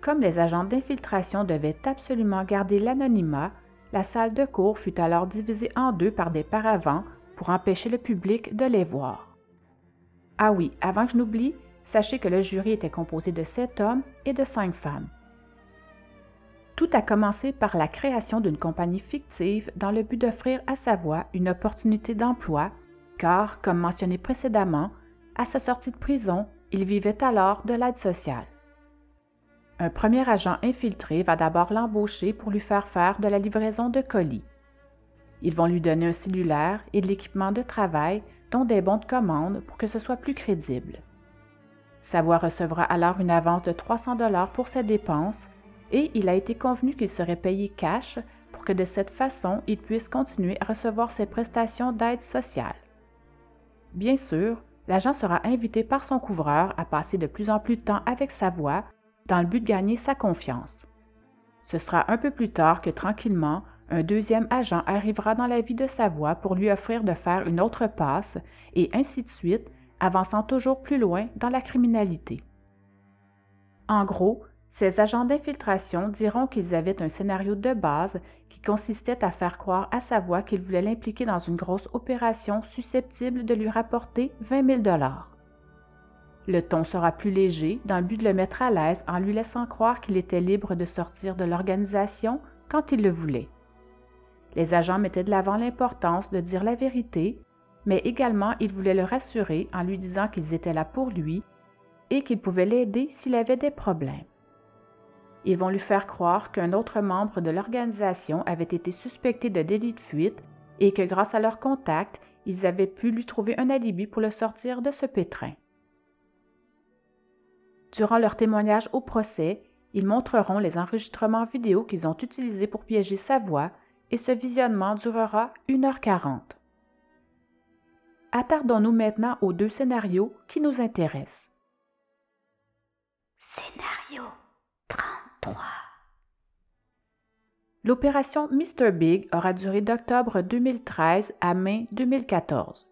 Speaker 1: Comme les agents d'infiltration devaient absolument garder l'anonymat, la salle de cours fut alors divisée en deux par des paravents pour empêcher le public de les voir. Ah oui, avant que je n'oublie, sachez que le jury était composé de sept hommes et de cinq femmes. Tout a commencé par la création d'une compagnie fictive dans le but d'offrir à sa voix une opportunité d'emploi, car, comme mentionné précédemment, à sa sortie de prison, il vivait alors de l'aide sociale. Un premier agent infiltré va d'abord l'embaucher pour lui faire faire de la livraison de colis. Ils vont lui donner un cellulaire et de l'équipement de travail, dont des bons de commande pour que ce soit plus crédible. Sa voix recevra alors une avance de 300 dollars pour ses dépenses et il a été convenu qu'il serait payé cash pour que de cette façon il puisse continuer à recevoir ses prestations d'aide sociale. Bien sûr, l'agent sera invité par son couvreur à passer de plus en plus de temps avec sa voix dans le but de gagner sa confiance. Ce sera un peu plus tard que tranquillement, un deuxième agent arrivera dans la vie de sa voix pour lui offrir de faire une autre passe, et ainsi de suite, avançant toujours plus loin dans la criminalité. En gros, ces agents d'infiltration diront qu'ils avaient un scénario de base qui consistait à faire croire à sa voix qu'il voulait l'impliquer dans une grosse opération susceptible de lui rapporter 20 000 Le ton sera plus léger dans le but de le mettre à l'aise en lui laissant croire qu'il était libre de sortir de l'organisation quand il le voulait. Les agents mettaient de l'avant l'importance de dire la vérité, mais également ils voulaient le rassurer en lui disant qu'ils étaient là pour lui et qu'ils pouvaient l'aider s'il avait des problèmes. Ils vont lui faire croire qu'un autre membre de l'organisation avait été suspecté de délit de fuite et que grâce à leur contact, ils avaient pu lui trouver un alibi pour le sortir de ce pétrin. Durant leur témoignage au procès, ils montreront les enregistrements vidéo qu'ils ont utilisés pour piéger sa voix et ce visionnement durera 1h40. Attardons-nous maintenant aux deux scénarios qui nous intéressent.
Speaker 2: Scénario
Speaker 1: L'opération Mr. Big aura duré d'octobre 2013 à mai 2014.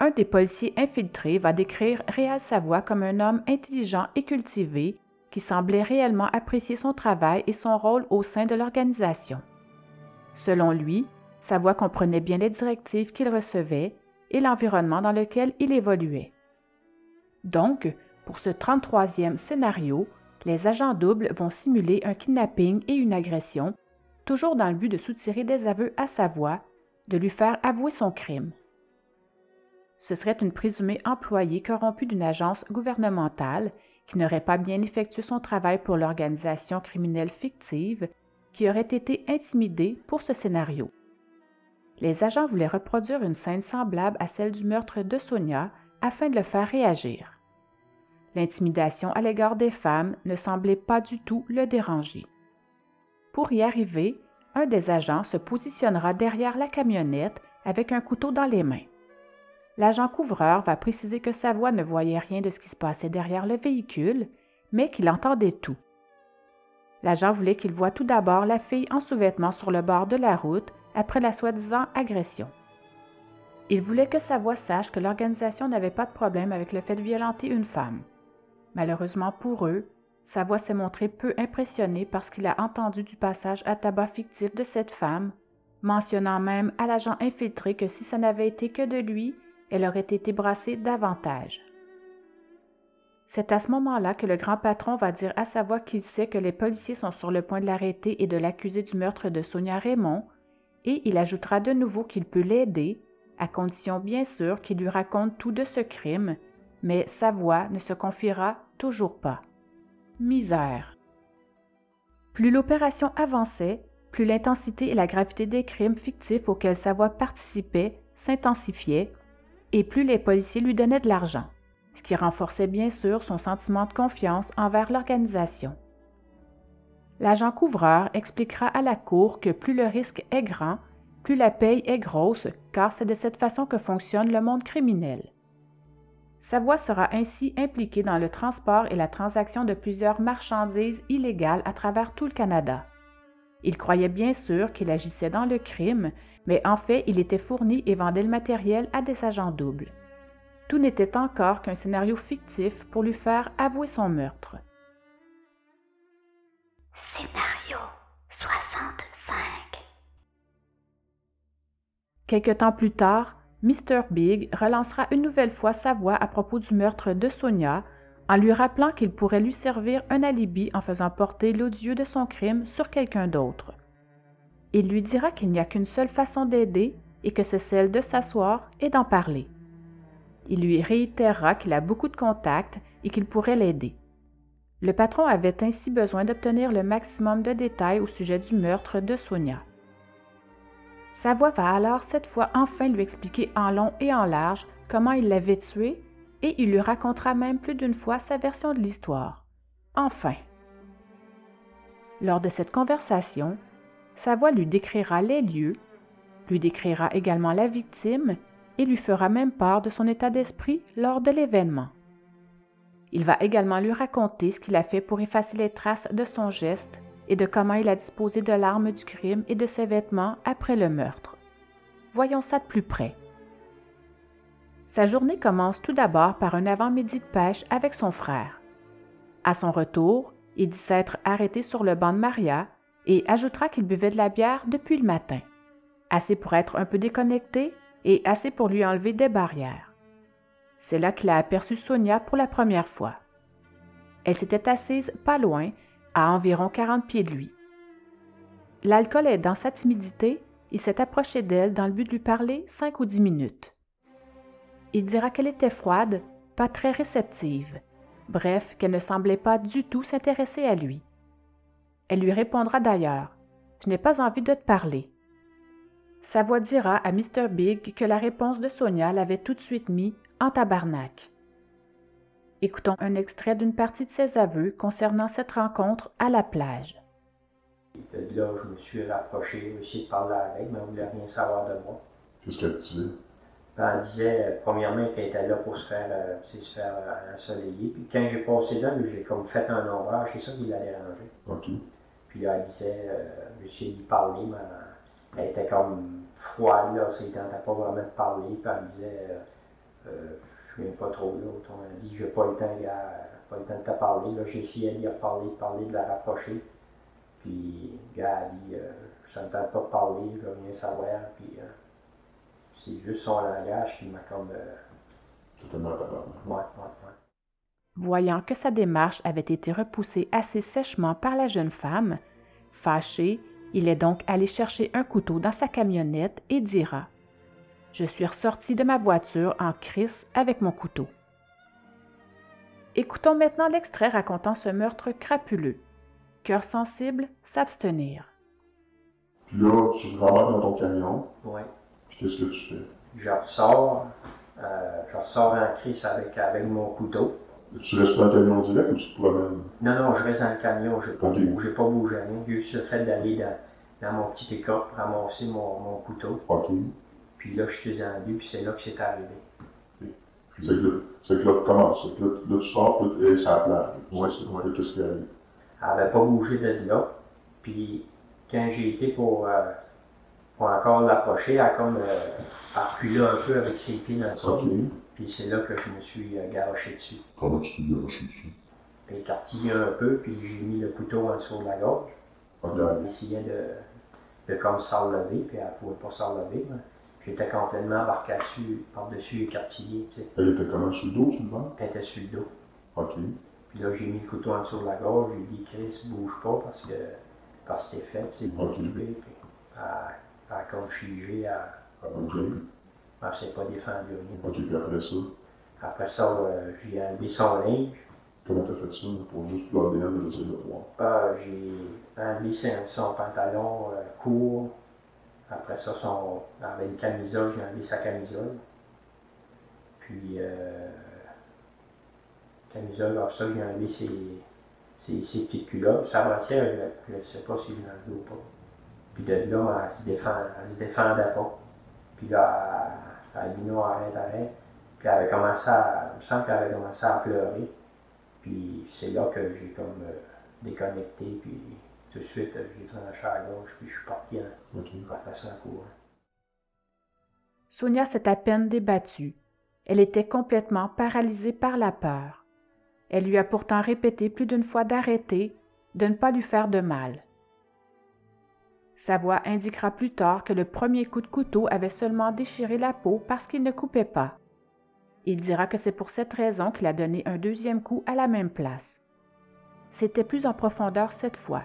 Speaker 1: Un des policiers infiltrés va décrire Réal Savoie comme un homme intelligent et cultivé qui semblait réellement apprécier son travail et son rôle au sein de l'organisation. Selon lui, Savoie comprenait bien les directives qu'il recevait et l'environnement dans lequel il évoluait. Donc, pour ce 33e scénario, les agents doubles vont simuler un kidnapping et une agression, toujours dans le but de soutirer des aveux à sa voix, de lui faire avouer son crime. Ce serait une présumée employée corrompue d'une agence gouvernementale qui n'aurait pas bien effectué son travail pour l'organisation criminelle fictive qui aurait été intimidée pour ce scénario. Les agents voulaient reproduire une scène semblable à celle du meurtre de Sonia afin de le faire réagir. L'intimidation à l'égard des femmes ne semblait pas du tout le déranger. Pour y arriver, un des agents se positionnera derrière la camionnette avec un couteau dans les mains. L'agent couvreur va préciser que sa voix ne voyait rien de ce qui se passait derrière le véhicule, mais qu'il entendait tout. L'agent voulait qu'il voie tout d'abord la fille en sous-vêtements sur le bord de la route après la soi-disant agression. Il voulait que sa voix sache que l'organisation n'avait pas de problème avec le fait de violenter une femme. Malheureusement pour eux, sa voix s'est montrée peu impressionnée parce qu'il a entendu du passage à tabac fictif de cette femme, mentionnant même à l'agent infiltré que si ce n'avait été que de lui, elle aurait été brassée davantage. C'est à ce moment-là que le grand patron va dire à sa voix qu'il sait que les policiers sont sur le point de l'arrêter et de l'accuser du meurtre de Sonia Raymond, et il ajoutera de nouveau qu'il peut l'aider, à condition bien sûr qu'il lui raconte tout de ce crime, mais sa voix ne se confiera toujours pas. Misère. Plus l'opération avançait, plus l'intensité et la gravité des crimes fictifs auxquels sa voix participait s'intensifiaient, et plus les policiers lui donnaient de l'argent, ce qui renforçait bien sûr son sentiment de confiance envers l'organisation. L'agent couvreur expliquera à la Cour que plus le risque est grand, plus la paye est grosse, car c'est de cette façon que fonctionne le monde criminel. Sa voix sera ainsi impliquée dans le transport et la transaction de plusieurs marchandises illégales à travers tout le Canada. Il croyait bien sûr qu'il agissait dans le crime, mais en fait il était fourni et vendait le matériel à des agents doubles. Tout n'était encore qu'un scénario fictif pour lui faire avouer son meurtre.
Speaker 2: Scénario 65
Speaker 1: Quelque temps plus tard, Mr. Big relancera une nouvelle fois sa voix à propos du meurtre de Sonia en lui rappelant qu'il pourrait lui servir un alibi en faisant porter l'odieux de son crime sur quelqu'un d'autre. Il lui dira qu'il n'y a qu'une seule façon d'aider et que c'est celle de s'asseoir et d'en parler. Il lui réitérera qu'il a beaucoup de contacts et qu'il pourrait l'aider. Le patron avait ainsi besoin d'obtenir le maximum de détails au sujet du meurtre de Sonia. Sa voix va alors cette fois enfin lui expliquer en long et en large comment il l'avait tué et il lui racontera même plus d'une fois sa version de l'histoire. Enfin. Lors de cette conversation, sa voix lui décrira les lieux, lui décrira également la victime et lui fera même part de son état d'esprit lors de l'événement. Il va également lui raconter ce qu'il a fait pour effacer les traces de son geste et de comment il a disposé de l'arme du crime et de ses vêtements après le meurtre. Voyons ça de plus près. Sa journée commence tout d'abord par un avant-midi de pêche avec son frère. À son retour, il dit s'être arrêté sur le banc de Maria et ajoutera qu'il buvait de la bière depuis le matin, assez pour être un peu déconnecté et assez pour lui enlever des barrières. C'est là qu'il a aperçu Sonia pour la première fois. Elle s'était assise pas loin, à environ 40 pieds de lui. L'alcool aidant sa timidité, il s'est approché d'elle dans le but de lui parler cinq ou dix minutes. Il dira qu'elle était froide, pas très réceptive, bref, qu'elle ne semblait pas du tout s'intéresser à lui. Elle lui répondra d'ailleurs Je n'ai pas envie de te parler. Sa voix dira à Mr. Big que la réponse de Sonia l'avait tout de suite mis en tabarnak. Écoutons un extrait d'une partie de ses aveux concernant cette rencontre à la plage.
Speaker 5: De là, je me suis rapproché, j'ai essayé de parler avec, mais elle ne voulait rien savoir de moi.
Speaker 6: Qu'est-ce qu'elle disait?
Speaker 5: Ben, elle disait, euh, premièrement, qu'elle était là pour se faire, euh, se faire euh, ensoleiller. Puis quand j'ai passé là, j'ai comme fait un ombrage, c'est ça qui l'a dérangé.
Speaker 6: OK.
Speaker 5: Puis là, elle disait, euh, j'ai essayé d'y parler, mais elle était comme froide, là, ça ne tentait pas vraiment de parler. Puis elle me disait, euh, euh, je ne viens pas trop là. On a dit, j'ai pas le temps, gars, pas le temps de te parler. Là, j'ai essayé d'y reparler, de parler, de la rapprocher. Puis, gars, elle dit, euh, ça ne tente pas de parler, je veux rien savoir. Puis, euh, c'est juste son langage qui m'a comme. Euh, ouais, ouais, ouais.
Speaker 1: Voyant que sa démarche avait été repoussée assez sèchement par la jeune femme, fâché, il est donc allé chercher un couteau dans sa camionnette et dira Je suis ressorti de ma voiture en crise avec mon couteau. Écoutons maintenant l'extrait racontant ce meurtre crapuleux. Cœur sensible, s'abstenir.
Speaker 6: Puis là, tu te ramènes dans ton camion,
Speaker 5: Ouais.
Speaker 6: puis qu'est-ce que tu fais?
Speaker 5: Je ressors, euh, je ressors en crise avec, avec mon couteau.
Speaker 6: Tu restes dans le camion direct ou tu te promènes?
Speaker 5: Non, non, je reste dans le camion, je n'ai pas,
Speaker 6: Ok.
Speaker 5: bougé- j'ai pas bougé rien. Juste le fait d'aller dans, dans mon petit pick-up, ramasser mon, mon couteau.
Speaker 6: OK.
Speaker 5: Puis là, je suis descendu, puis c'est là que c'est arrivé.
Speaker 6: C'est que que là, comment? Ça? Là, là, tu sors, puis tu es sur la plage. Ouais, c'est ouais. là, Qu'est-ce qui arrive?
Speaker 5: Elle n'avait pas bougé de là. Puis quand j'ai été pour, euh, pour encore l'approcher, elle a comme euh, reculé un peu avec ses pieds dans le sol. Puis c'est là que je me suis euh, garoché dessus.
Speaker 6: Comment tu t'es garoché dessus?
Speaker 5: J'ai écartillé un peu, puis j'ai mis le couteau en dessous de la gorge.
Speaker 6: OK.
Speaker 5: Elle essayait de, de comme s'enlever, puis elle ne pouvait pas s'enlever. là. J'étais complètement embarqué dessus, par-dessus écartillé, tu sais.
Speaker 6: Elle était comment? Sur le dos, sur le ventre?
Speaker 5: Elle était sur le dos.
Speaker 6: OK.
Speaker 5: Puis là, j'ai mis le couteau en dessous de la gorge, j'ai dit, Chris, bouge pas, parce que, parce que c'était fait, c'est
Speaker 6: Ok.
Speaker 5: occupé. Puis elle, a comme figé, elle,
Speaker 6: OK.
Speaker 5: elle s'est pas défendue. rien.
Speaker 6: OK, puis après ça,
Speaker 5: Après ça, euh, j'ai enlevé son linge,
Speaker 6: comment t'as fait ça pour juste l'ADN de de voir?
Speaker 5: Ah, j'ai enlevé son, son pantalon euh, court. Après ça, son, avait une camisole, j'ai enlevé sa camisole. Puis, euh, camisole, après ça, j'ai enlevé ses, ses, ses petites culottes. Sa brassière, je ne sais pas si je l'ai ou pas. Puis de là, elle se, défend, se défendait pas. Puis là, elle, dit non, arrête, arrête. Puis elle avait commencé à, semble qu'elle avait commencé à pleurer. Puis c'est là que j'ai comme euh, déconnecté, puis tout de suite, j'ai tranché à gauche, puis je suis parti en.
Speaker 1: Sonia s'est à peine débattue. Elle était complètement paralysée par la peur. Elle lui a pourtant répété plus d'une fois d'arrêter, de ne pas lui faire de mal. Sa voix indiquera plus tard que le premier coup de couteau avait seulement déchiré la peau parce qu'il ne coupait pas. Il dira que c'est pour cette raison qu'il a donné un deuxième coup à la même place. C'était plus en profondeur cette fois.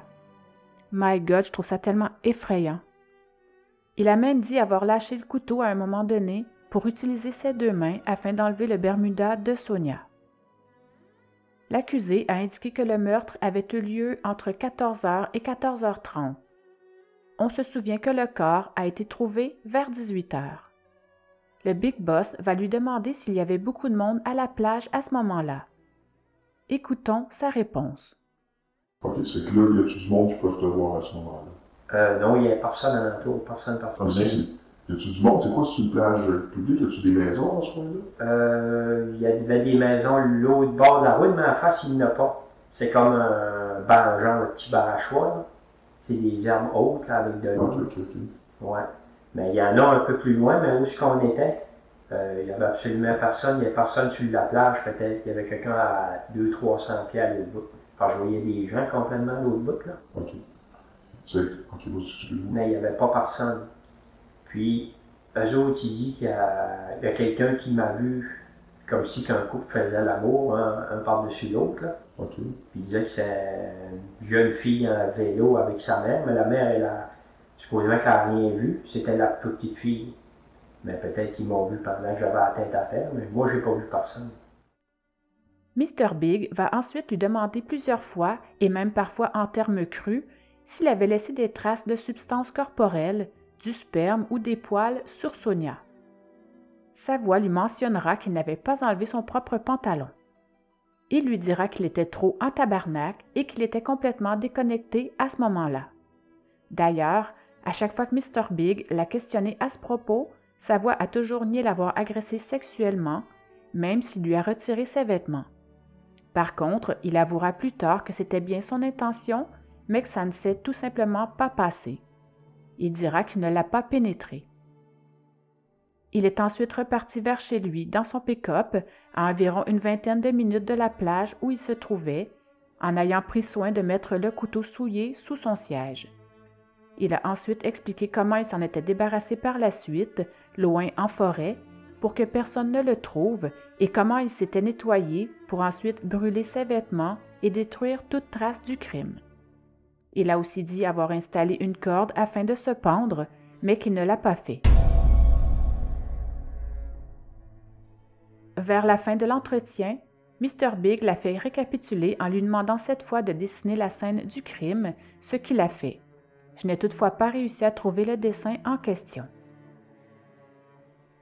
Speaker 1: My God, je trouve ça tellement effrayant. Il a même dit avoir lâché le couteau à un moment donné pour utiliser ses deux mains afin d'enlever le Bermuda de Sonia. L'accusé a indiqué que le meurtre avait eu lieu entre 14h et 14h30. On se souvient que le corps a été trouvé vers 18h. Le Big Boss va lui demander s'il y avait beaucoup de monde à la plage à ce moment-là. Écoutons sa réponse.
Speaker 6: OK, c'est que là, y a-tu du monde qui peuvent te voir à ce moment-là?
Speaker 5: Euh, non, il n'y a personne en entour, personne,
Speaker 6: Ah,
Speaker 5: personne.
Speaker 6: c'est- y a-tu du monde? C'est quoi, c'est une plage publique? Y a-tu des maisons dans ce coin-là?
Speaker 5: Euh, il y avait des maisons l'autre bord de la route, mais en face, il n'y en a pas. C'est comme un bar, genre un petit barachois. là. C'est des herbes hautes là, avec de l'eau.
Speaker 6: OK, OK, OK.
Speaker 5: Ouais. Mais il y en a un peu plus loin, mais où est-ce qu'on était? Euh, il n'y avait absolument personne. Il n'y avait personne sur la plage, peut-être. Il y avait quelqu'un à 200-300 pieds à l'autre bout. Enfin, je voyais des gens complètement à l'autre bout, là.
Speaker 6: OK. C'est, OK, vas-y, excuse-moi.
Speaker 5: mais il n'y avait pas personne. Puis, eux autres, ils disent qu'il y a, il y a quelqu'un qui m'a vu comme si qu'un couple faisait l'amour, un, un par-dessus l'autre. là.
Speaker 6: OK.
Speaker 5: Puis il disait que c'est une jeune fille en vélo avec sa mère, mais la mère, elle a, supposément qu'elle n'a rien vu, c'était la toute petite fille. Mais peut-être qu'ils m'ont vu pendant que j'avais la tête à terre, mais moi, j'ai pas vu personne.
Speaker 1: Mr. Big va ensuite lui demander plusieurs fois, et même parfois en termes crus, s'il avait laissé des traces de substances corporelles, du sperme ou des poils sur Sonia. Sa voix lui mentionnera qu'il n'avait pas enlevé son propre pantalon. Il lui dira qu'il était trop en tabarnak et qu'il était complètement déconnecté à ce moment-là. D'ailleurs, à chaque fois que Mr. Big l'a questionné à ce propos, sa voix a toujours nié l'avoir agressé sexuellement, même s'il lui a retiré ses vêtements. Par contre, il avouera plus tard que c'était bien son intention, mais que ça ne s'est tout simplement pas passé. Il dira qu'il ne l'a pas pénétré. Il est ensuite reparti vers chez lui dans son pick-up à environ une vingtaine de minutes de la plage où il se trouvait, en ayant pris soin de mettre le couteau souillé sous son siège. Il a ensuite expliqué comment il s'en était débarrassé par la suite, loin en forêt, pour que personne ne le trouve, et comment il s'était nettoyé pour ensuite brûler ses vêtements et détruire toute trace du crime. Il a aussi dit avoir installé une corde afin de se pendre, mais qu'il ne l'a pas fait. Vers la fin de l'entretien, Mr. Big l'a fait récapituler en lui demandant cette fois de dessiner la scène du crime, ce qu'il a fait. Je n'ai toutefois pas réussi à trouver le dessin en question.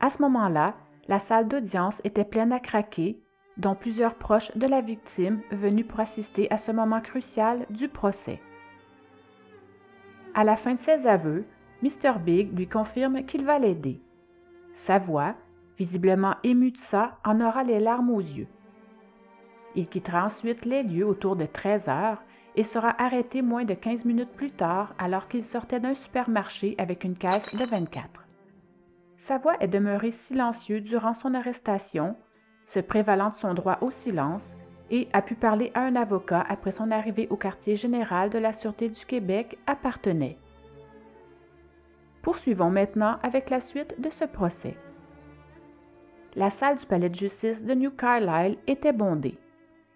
Speaker 1: À ce moment-là, la salle d'audience était pleine à craquer, dont plusieurs proches de la victime venus pour assister à ce moment crucial du procès. À la fin de ses aveux, Mr. Big lui confirme qu'il va l'aider. Sa voix, visiblement émue de ça, en aura les larmes aux yeux. Il quittera ensuite les lieux autour de 13 heures et sera arrêté moins de 15 minutes plus tard alors qu'il sortait d'un supermarché avec une caisse de 24. Sa voix est demeurée silencieuse durant son arrestation, se prévalant de son droit au silence, et a pu parler à un avocat après son arrivée au quartier général de la Sûreté du Québec appartenait. Poursuivons maintenant avec la suite de ce procès. La salle du palais de justice de New Carlisle était bondée.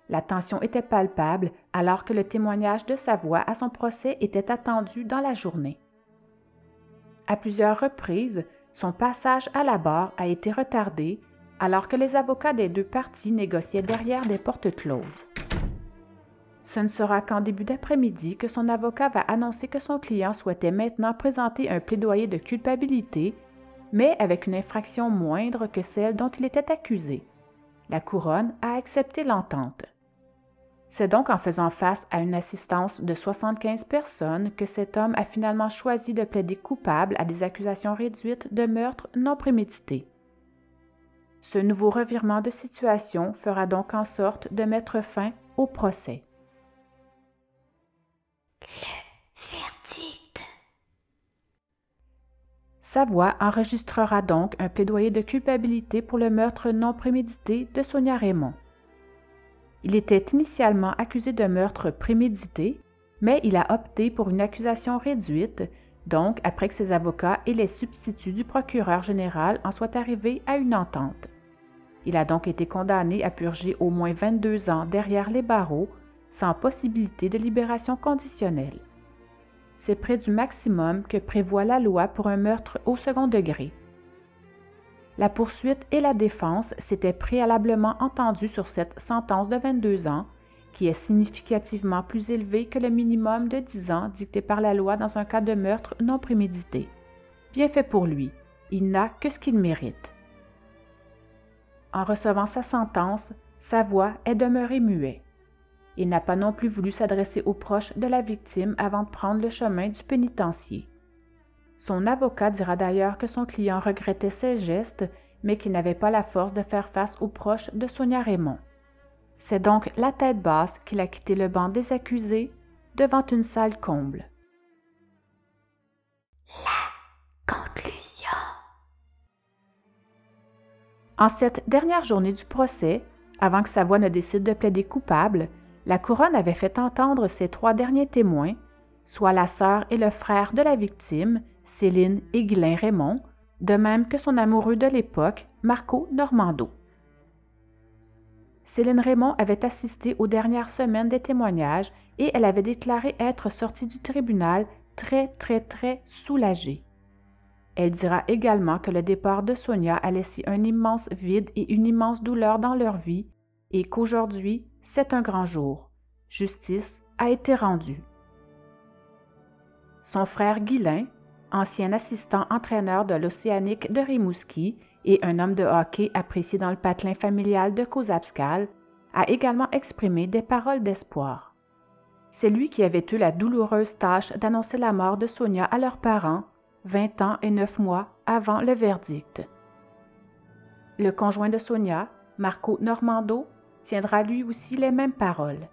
Speaker 1: La tension était palpable alors que le témoignage de sa voix à son procès était attendu dans la journée. À plusieurs reprises, son passage à la barre a été retardé alors que les avocats des deux parties négociaient derrière des portes closes. Ce ne sera qu'en début d'après-midi que son avocat va annoncer que son client souhaitait maintenant présenter un plaidoyer de culpabilité, mais avec une infraction moindre que celle dont il était accusé. La couronne a accepté l'entente. C'est donc en faisant face à une assistance de 75 personnes que cet homme a finalement choisi de plaider coupable à des accusations réduites de meurtre non prémédité. Ce nouveau revirement de situation fera donc en sorte de mettre fin au procès.
Speaker 2: Verdict.
Speaker 1: Savoie enregistrera donc un plaidoyer de culpabilité pour le meurtre non prémédité de Sonia Raymond. Il était initialement accusé de meurtre prémédité, mais il a opté pour une accusation réduite, donc après que ses avocats et les substituts du procureur général en soient arrivés à une entente. Il a donc été condamné à purger au moins 22 ans derrière les barreaux, sans possibilité de libération conditionnelle. C'est près du maximum que prévoit la loi pour un meurtre au second degré. La poursuite et la défense s'étaient préalablement entendues sur cette sentence de 22 ans, qui est significativement plus élevée que le minimum de 10 ans dicté par la loi dans un cas de meurtre non prémédité. Bien fait pour lui, il n'a que ce qu'il mérite. En recevant sa sentence, sa voix est demeurée muette. et n'a pas non plus voulu s'adresser aux proches de la victime avant de prendre le chemin du pénitencier. Son avocat dira d'ailleurs que son client regrettait ses gestes, mais qu'il n'avait pas la force de faire face aux proches de Sonia Raymond. C'est donc la tête basse qu'il a quitté le banc des accusés devant une salle comble.
Speaker 2: La conclusion.
Speaker 1: En cette dernière journée du procès, avant que sa voix ne décide de plaider coupable, la couronne avait fait entendre ses trois derniers témoins, soit la sœur et le frère de la victime, Céline et Guylain Raymond, de même que son amoureux de l'époque, Marco Normando. Céline Raymond avait assisté aux dernières semaines des témoignages et elle avait déclaré être sortie du tribunal très, très, très soulagée. Elle dira également que le départ de Sonia a laissé un immense vide et une immense douleur dans leur vie et qu'aujourd'hui, c'est un grand jour. Justice a été rendue. Son frère Guilain, ancien assistant entraîneur de l'Océanique de Rimouski et un homme de hockey apprécié dans le patelin familial de Kozabskal, a également exprimé des paroles d'espoir. C'est lui qui avait eu la douloureuse tâche d'annoncer la mort de Sonia à leurs parents, vingt ans et neuf mois avant le verdict. Le conjoint de Sonia, Marco Normando, tiendra lui aussi les mêmes paroles.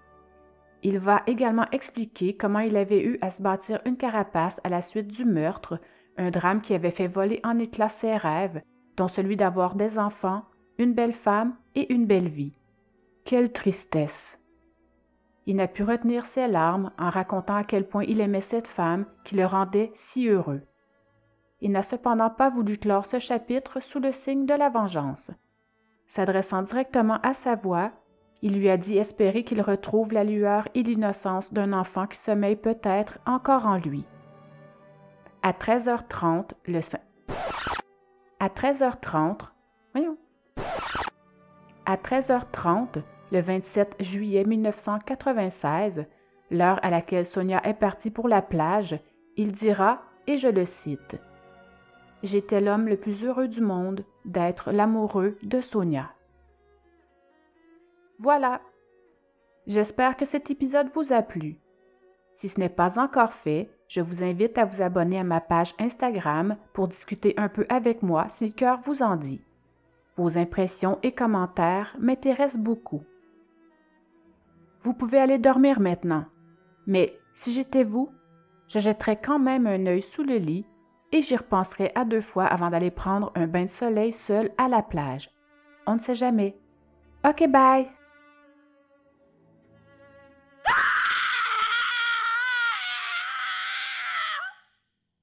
Speaker 1: Il va également expliquer comment il avait eu à se bâtir une carapace à la suite du meurtre, un drame qui avait fait voler en éclats ses rêves, dont celui d'avoir des enfants, une belle femme et une belle vie. Quelle tristesse. Il n'a pu retenir ses larmes en racontant à quel point il aimait cette femme qui le rendait si heureux. Il n'a cependant pas voulu clore ce chapitre sous le signe de la vengeance. S'adressant directement à sa voix, il lui a dit espérer qu'il retrouve la lueur et l'innocence d'un enfant qui sommeille peut-être encore en lui. À 13h30, le à 13h30, voyons. À 13h30, le 27 juillet 1996, l'heure à laquelle Sonia est partie pour la plage, il dira, et je le cite, J'étais l'homme le plus heureux du monde d'être l'amoureux de Sonia. Voilà. J'espère que cet épisode vous a plu. Si ce n'est pas encore fait, je vous invite à vous abonner à ma page Instagram pour discuter un peu avec moi si le cœur vous en dit. Vos impressions et commentaires m'intéressent beaucoup. Vous pouvez aller dormir maintenant, mais si j'étais vous, je jetterais quand même un œil sous le lit et j'y repenserai à deux fois avant d'aller prendre un bain de soleil seul à la plage. On ne sait jamais. OK, bye!